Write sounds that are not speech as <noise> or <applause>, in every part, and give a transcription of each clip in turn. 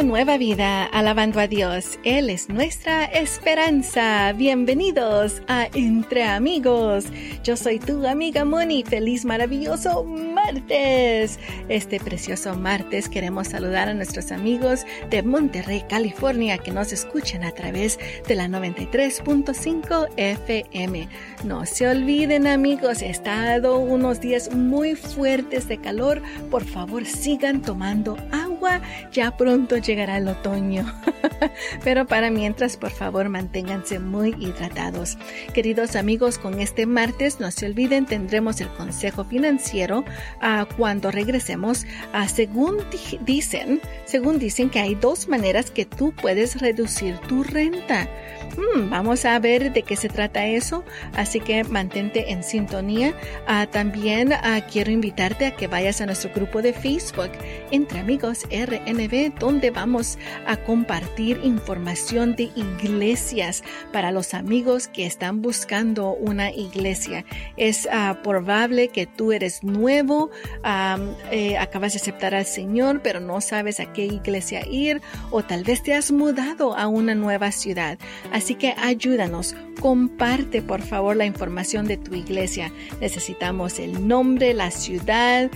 Nueva Vida, alabando a Dios. Él es nuestra esperanza. Bienvenidos a Entre Amigos. Yo soy tu amiga Moni. Feliz, maravilloso Este precioso martes queremos saludar a nuestros amigos de Monterrey, California, que nos escuchan a través de la 93.5 FM. No se olviden amigos, he estado unos días muy fuertes de calor. Por favor, sigan tomando agua. Ya pronto llegará el otoño. <laughs> Pero para mientras, por favor, manténganse muy hidratados. Queridos amigos, con este martes, no se olviden, tendremos el consejo financiero uh, cuando regresemos. Uh, según dicen, según dicen que hay dos maneras que tú puedes reducir tu renta. Hmm, vamos a ver de qué se trata eso, así que mantente en sintonía. Uh, también quiero invitarte a que vayas a nuestro grupo de Facebook entre amigos RNB, donde vamos a compartir información de iglesias para los amigos que están buscando una iglesia. Es probable que tú eres nuevo, eh, acabas de aceptar al Señor, pero no sabes a qué iglesia ir o tal vez te has mudado a una nueva ciudad. Así que ayúdanos, comparte por favor la información de tu iglesia. Necesitamos el nombre, la ciudad,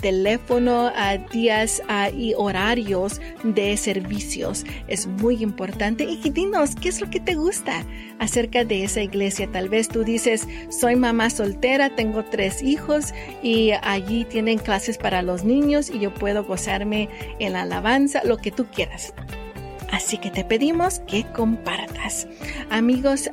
teléfono, días y horarios de servicios. Es muy importante y dinos qué es lo que te gusta acerca de esa iglesia. Tal vez tú dices, soy mamá soltera, tengo tres hijos y allí tienen clases para los niños y yo puedo gozarme en la alabanza, lo que tú quieras. Así que te pedimos que compartas. Amigos,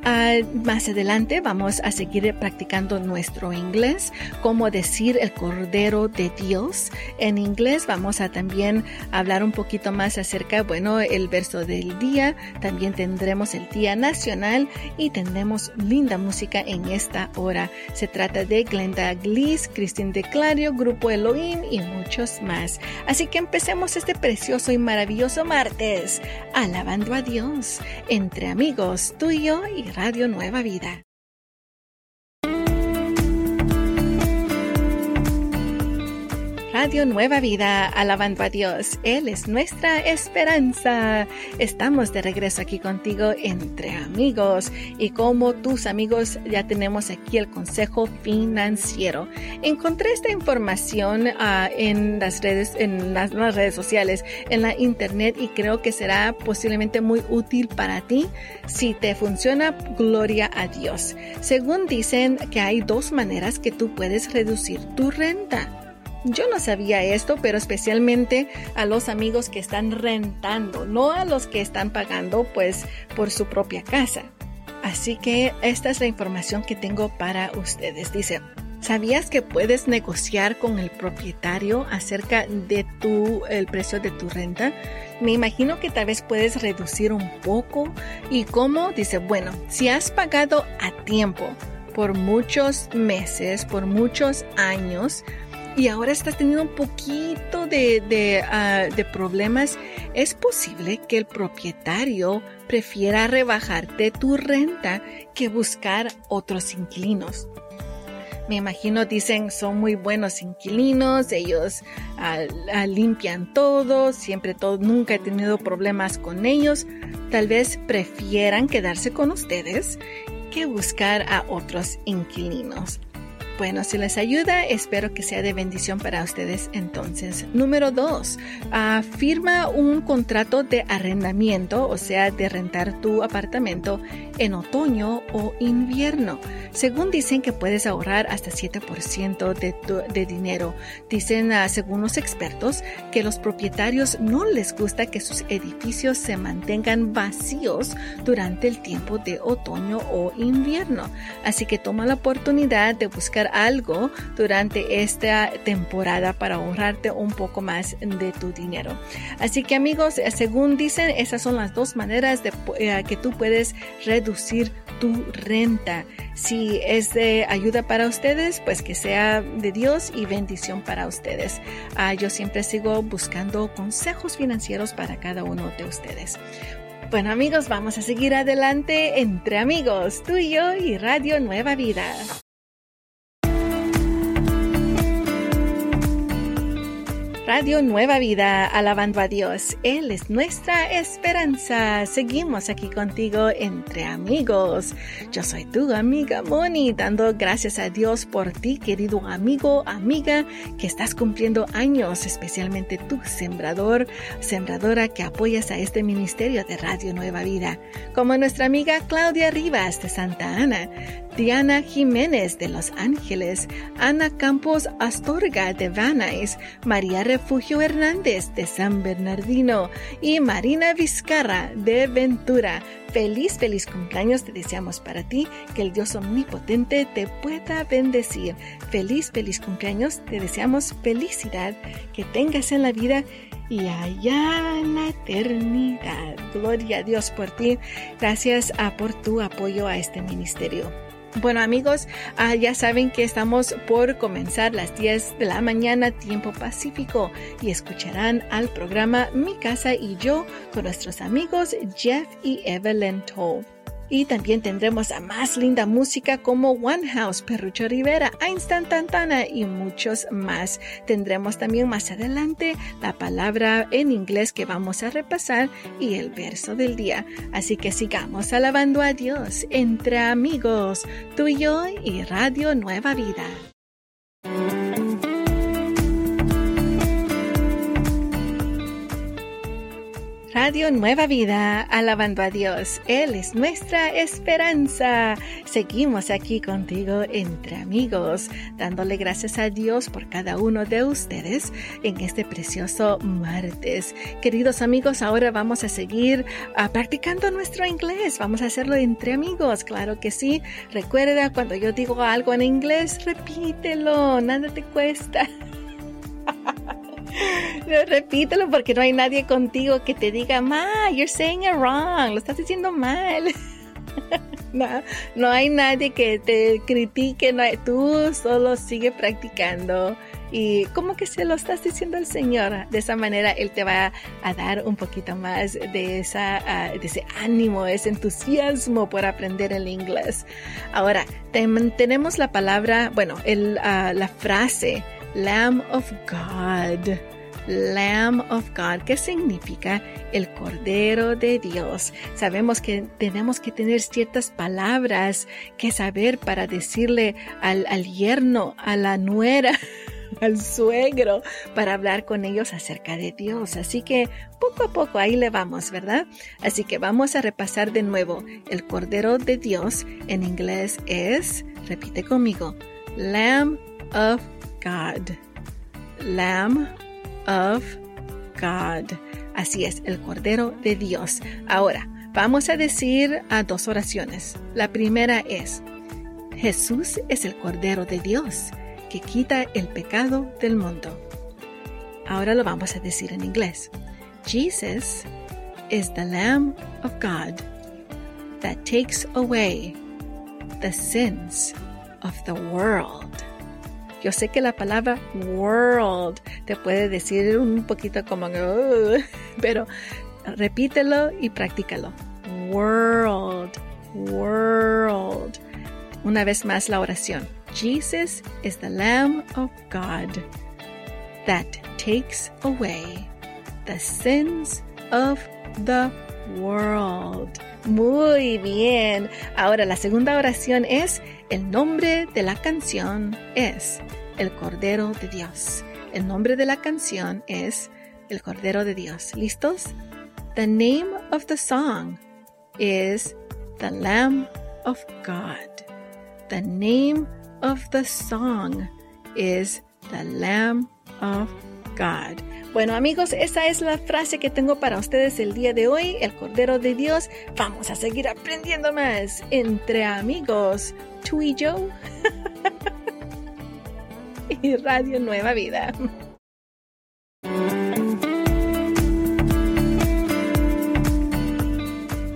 más adelante vamos a seguir practicando nuestro inglés, cómo decir el Cordero de Dios. En inglés vamos a también hablar un poquito más acerca, bueno, el verso del día. También tendremos el Día Nacional y tendremos linda música en esta hora. Se trata de Glenda Gliss, Christine de Clario, Grupo Elohim y muchos más. Así que empecemos este precioso y maravilloso martes alabando a Dios entre amigos, tuyo y Radio Nueva Vida. Radio Nueva Vida, alabando a Dios. Él es nuestra esperanza. Estamos de regreso aquí contigo entre amigos y como tus amigos ya tenemos aquí el consejo financiero. Encontré esta información uh, en las redes, en las redes sociales, en la internet y creo que será posiblemente muy útil para ti. Si te funciona, gloria a Dios. Según dicen que hay dos maneras que tú puedes reducir tu renta. Yo no sabía esto, pero especialmente a los amigos que están rentando, no a los que están pagando pues por su propia casa. Así que esta es la información que tengo para ustedes. Dice, ¿sabías que puedes negociar con el propietario acerca de tu el precio de tu renta? Me imagino que tal vez puedes reducir un poco. ¿Y cómo? Dice, bueno, si has pagado a tiempo por muchos meses, por muchos años, y ahora estás teniendo un poquito de, ah, de, problemas, es posible que el propietario prefiera rebajarte tu renta que buscar otros inquilinos. Me imagino, dicen, son muy buenos inquilinos, ellos ah, ah, limpian todo, siempre todo, nunca he tenido problemas con ellos. Tal vez prefieran quedarse con ustedes que buscar a otros inquilinos. Bueno, si les ayuda, espero que sea de bendición para ustedes entonces. Número dos, firma un contrato de arrendamiento, o sea, de rentar tu apartamento en otoño o invierno. Según dicen que puedes ahorrar hasta 7% de, de dinero. Dicen, uh, según los expertos, que los propietarios no les gusta que sus edificios se mantengan vacíos durante el tiempo de otoño o invierno. Así que toma la oportunidad de buscar algo durante esta temporada para ahorrarte un poco más de tu dinero. Así que amigos, según dicen, esas son las dos maneras de eh, que tú puedes reducir tu renta. Si es de ayuda para ustedes, pues que sea de Dios y bendición para ustedes. Ah, yo siempre sigo buscando consejos financieros para cada uno de ustedes. Bueno amigos, vamos a seguir adelante entre amigos, tú y yo y Radio Nueva Vida. Radio Nueva Vida, alabando a Dios. Él es nuestra esperanza. Seguimos aquí contigo entre amigos. Yo soy tu amiga Moni, dando gracias a Dios por ti, querido amigo, amiga, que estás cumpliendo años, especialmente tú, sembrador, sembradora que apoyas a este ministerio de Radio Nueva Vida. Como nuestra amiga Claudia Rivas de Santa Ana, Diana Jiménez de Los Ángeles, Ana Campos Astorga de Vanais, María Refugio Hernández de San Bernardino y Marina Vizcarra de Ventura. Feliz, feliz cumpleaños te deseamos para ti, que el Dios omnipotente te pueda bendecir. Feliz, feliz cumpleaños, te deseamos felicidad, que tengas en la vida y allá en la eternidad. Gloria a Dios por ti. Gracias ah, por tu apoyo a este ministerio. Bueno amigos, ah, ya saben que estamos por comenzar las 10 de la mañana tiempo pacífico y escucharán al programa Mi casa y yo con nuestros amigos Jeff y Evelyn Toll. Y también tendremos a más linda música como One House, Perrucho Rivera, Einstein Tantana y muchos más. Tendremos también más adelante la palabra en inglés que vamos a repasar y el verso del día. Así que sigamos alabando a Dios entre amigos, tú y yo y Radio Nueva Vida. Radio Nueva Vida, alabando a Dios. Él es nuestra esperanza. Seguimos aquí contigo entre amigos, dándole gracias a Dios por cada uno de ustedes en este precioso martes. Queridos amigos, ahora vamos a seguir ah, practicando nuestro inglés. Vamos a hacerlo entre amigos, claro que sí. Recuerda, cuando yo digo algo en inglés, repítelo, nada te cuesta. <laughs> Repítelo porque no hay nadie contigo que te diga, ma, you're saying it wrong, lo estás diciendo mal. <laughs> no, no hay nadie que te critique, no tú solo sigue practicando y como que se lo estás diciendo al Señor. De esa manera Él te va a dar un poquito más de, esa, ah, de ese ánimo, ese entusiasmo por aprender el inglés. Ahora, tenemos la palabra, bueno, uh, la frase Lamb of God. Lamb of God, ¿qué significa el Cordero de Dios. Sabemos que tenemos que tener ciertas palabras que saber para decirle al, al yerno, a la nuera, <laughs> al suegro, para hablar con ellos acerca de Dios. Así que poco a poco ahí le vamos, ¿verdad? Así que vamos a repasar de nuevo. El Cordero de Dios en inglés es, repite conmigo, Lamb of God. Lamb of God. Así es, el Cordero de Dios. Ahora, vamos a decir a dos oraciones. La primera es, Jesús es el Cordero de Dios que quita el pecado del mundo. Ahora lo vamos a decir en inglés. Jesus is the Lamb of God that takes away the sins of the world. Yo sé que la palabra world te puede decir un poquito como, pero repítelo y practícalo. World, world. Una vez más la oración. Jesus is the Lamb of God that takes away the sins of the world. Muy bien. Ahora la segunda oración es, el nombre de la canción es el Cordero de Dios. El nombre de la canción es el Cordero de Dios. ¿Listos? The name of the song is the Lamb of God. The name of the song is the Lamb of God. Bueno amigos, esa es la frase que tengo para ustedes el día de hoy, el Cordero de Dios. Vamos a seguir aprendiendo más entre amigos, tú y yo. <laughs> y Radio Nueva Vida.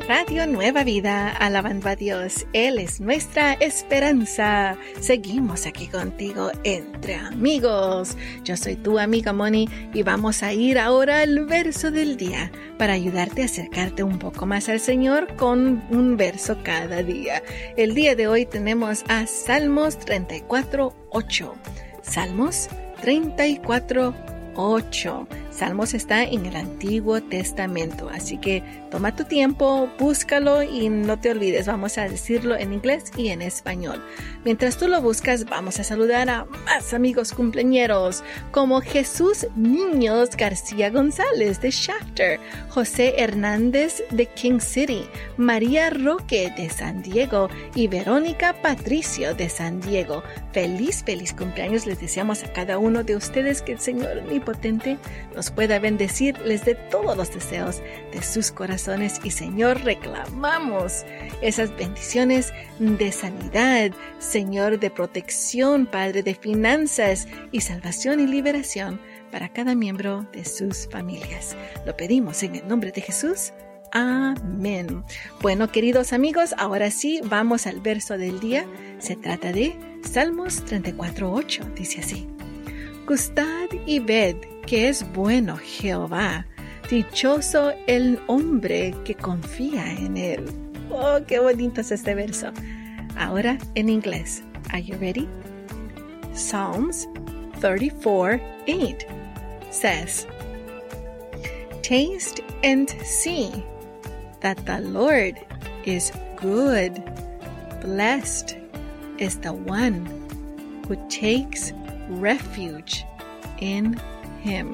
Radio Nueva Vida, alabando a Dios. Él es nuestra esperanza. Seguimos aquí contigo entre amigos. Yo soy tu amiga Moni y vamos a ir ahora al verso del día para ayudarte a acercarte un poco más al Señor con un verso cada día. El día de hoy tenemos a Salmos 34, 8. Salmos 34, 8. Salmos está en el Antiguo Testamento, así que toma tu tiempo, búscalo y no te olvides, vamos a decirlo en inglés y en español. Mientras tú lo buscas, vamos a saludar a más amigos cumpleañeros como Jesús Niños García González de Shafter, José Hernández de King City, María Roque de San Diego y Verónica Patricio de San Diego. Feliz, feliz cumpleaños les deseamos a cada uno de ustedes que el Señor Omnipotente nos pueda bendecir, les dé todos los deseos de sus corazones y Señor, reclamamos esas bendiciones de sanidad, Señor, de protección, Padre, de finanzas y salvación y liberación para cada miembro de sus familias. Lo pedimos en el nombre de Jesús. Amén. Bueno, queridos amigos, ahora sí vamos al verso del día. Se trata de Salmos 34.8. Dice así. Gustad y ved que es bueno Jehová. Dichoso el hombre que confía en él. Oh, qué bonito es este verso. Ahora en inglés. Are you ready? Psalms 34 8 says, Taste and see that the Lord is good. Blessed is the one who takes refuge in him.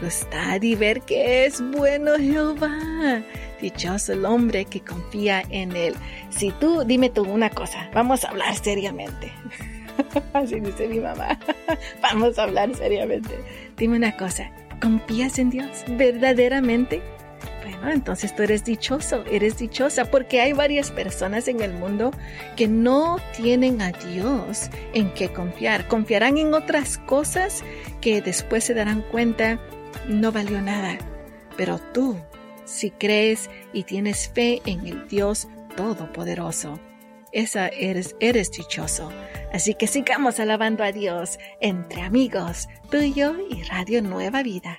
Gustad y ver que es bueno Jehová. Dichoso el hombre que confía en él. Si tú, dime tú una cosa, vamos a hablar seriamente. <laughs> Así dice mi mamá. <laughs> vamos a hablar seriamente. Dime una cosa, ¿confías en Dios verdaderamente? Entonces tú eres dichoso, eres dichosa, porque hay varias personas en el mundo que no tienen a Dios en qué confiar. Confiarán en otras cosas que después se darán cuenta no valió nada. Pero tú, si crees y tienes fe en el Dios Todopoderoso, esa eres, eres dichoso. Así que sigamos alabando a Dios entre amigos, tuyo y Radio Nueva Vida.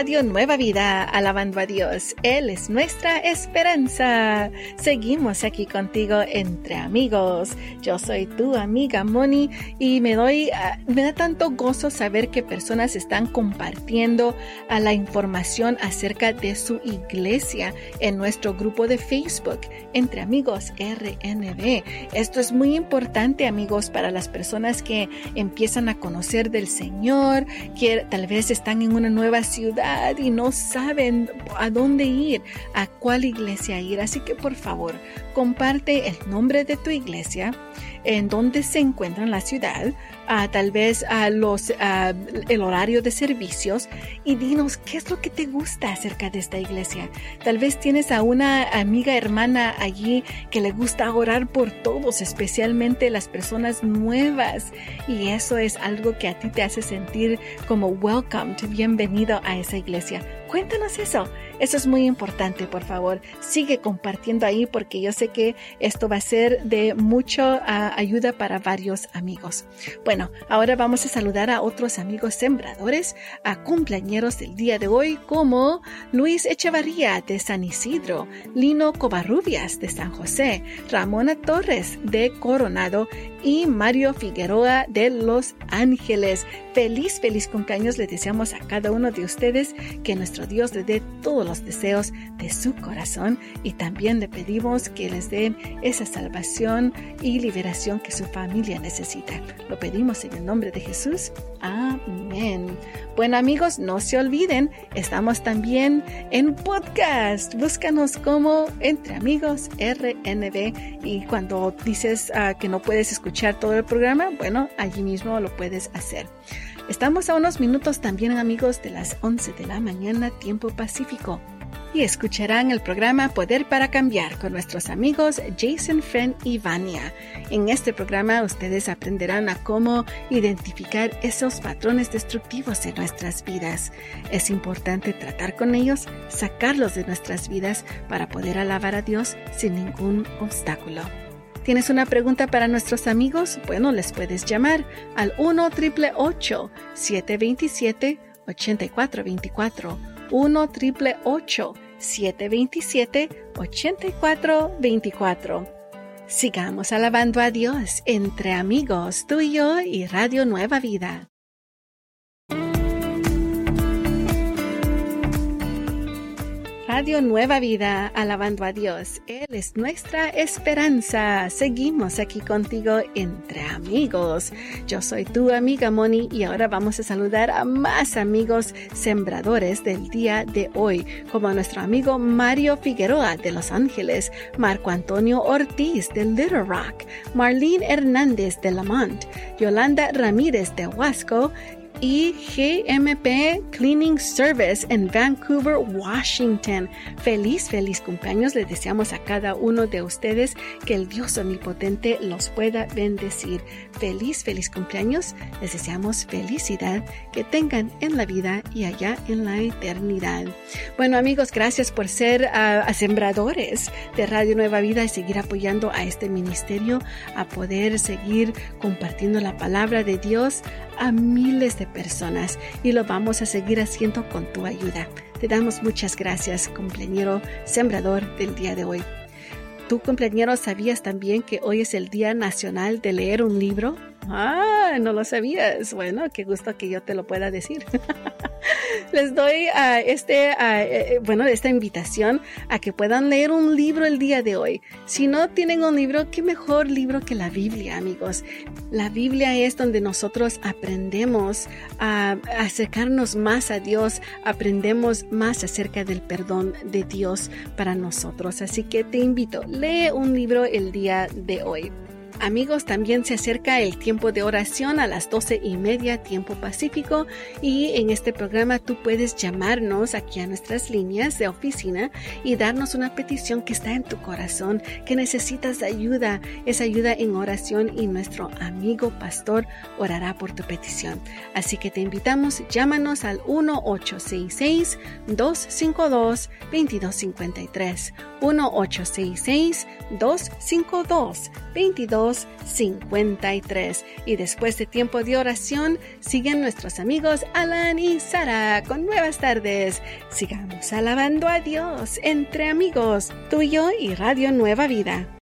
Radio Nueva Vida, alabando a Dios. Él es nuestra esperanza. Seguimos aquí contigo entre amigos. Yo soy tu amiga Moni y me doy, ah, me da tanto gozo saber que personas están compartiendo a ah, la información acerca de su iglesia en nuestro grupo de Facebook, entre amigos RNB. Esto es muy importante, amigos, para las personas que empiezan a conocer del Señor, que tal vez están en una nueva ciudad y no saben a dónde ir, a cuál iglesia ir. Así que por favor, comparte el nombre de tu iglesia, en dónde se encuentra en la ciudad, tal vez a los, el horario de servicios y dinos qué es lo que te gusta acerca de esta iglesia. Tal vez tienes a una amiga hermana allí que le gusta orar por todos, especialmente las personas nuevas y eso es algo que a ti te hace sentir como welcome, bienvenido a esa iglesia. Cuéntanos eso. Eso es muy importante, por favor. Sigue compartiendo ahí porque yo sé que esto va a ser de mucha ah, ayuda para varios amigos. Bueno, ahora vamos a saludar a otros amigos sembradores, a cumpleañeros del día de hoy como Luis Echevarría de San Isidro, Lino Covarrubias de San José, Ramona Torres de Coronado y Mario Figueroa de Los Ángeles. Feliz, feliz cumpleaños le deseamos a cada uno de ustedes que nuestro Dios le dé todos los deseos de su corazón y también le pedimos que les dé esa salvación y liberación que su familia necesita. Lo pedimos en el nombre de Jesús. Amén. Bueno amigos, no se olviden, estamos también en podcast. Búscanos como Entre Amigos RNB y cuando dices ah, que no puedes escuchar todo el programa, bueno, allí mismo lo puedes hacer. Estamos a unos minutos también amigos de las 11 de la mañana tiempo pacífico y escucharán el programa Poder para Cambiar con nuestros amigos Jason Friend y Vania. En este programa ustedes aprenderán a cómo identificar esos patrones destructivos de nuestras vidas. Es importante tratar con ellos, sacarlos de nuestras vidas para poder alabar a Dios sin ningún obstáculo. ¿Tienes una pregunta para nuestros amigos? Bueno, les puedes llamar al 1 727 8424 1 727 8424 Sigamos alabando a Dios entre amigos, tú y yo y Radio Nueva Vida. Radio Nueva Vida, alabando a Dios. Él es nuestra esperanza. Seguimos aquí contigo entre amigos. Yo soy tu amiga Moni y ahora vamos a saludar a más amigos sembradores del día de hoy, como a nuestro amigo Mario Figueroa de Los Ángeles, Marco Antonio Ortiz de Little Rock, Marlene Hernández de Lamont, Yolanda Ramírez de Huasco, y GMP Cleaning Service en Vancouver, Washington. Feliz, feliz cumpleaños. Les deseamos a cada uno de ustedes que el Dios omnipotente los pueda bendecir. Feliz, feliz cumpleaños. Les deseamos felicidad que tengan en la vida y allá en la eternidad. Bueno amigos, gracias por ser uh, sembradores de Radio Nueva Vida y seguir apoyando a este ministerio a poder seguir compartiendo la palabra de Dios a miles de personas y lo vamos a seguir haciendo con tu ayuda. Te damos muchas gracias, cumpleañero sembrador del día de hoy. ¿Tu cumpleañero sabías también que hoy es el Día Nacional de Leer un Libro? Ah, no lo sabías. Bueno, qué gusto que yo te lo pueda decir. <laughs> Les doy a este, a, eh, bueno, esta invitación a que puedan leer un libro el día de hoy. Si no tienen un libro, qué mejor libro que la Biblia, amigos. La Biblia es donde nosotros aprendemos a acercarnos más a Dios, aprendemos más acerca del perdón de Dios para nosotros. Así que te invito, lee un libro el día de hoy. Amigos, también se acerca el tiempo de oración a las doce y media tiempo pacífico. Y en este programa tú puedes llamarnos aquí a nuestras líneas de oficina y darnos una petición que está en tu corazón, que necesitas ayuda, esa ayuda en oración y nuestro amigo pastor orará por tu petición. Así que te invitamos, llámanos al 1866 252 2253 1866 252 2253 y después de tiempo de oración siguen nuestros amigos Alan y Sara con nuevas tardes. Sigamos alabando a Dios entre amigos, tuyo y Radio Nueva Vida.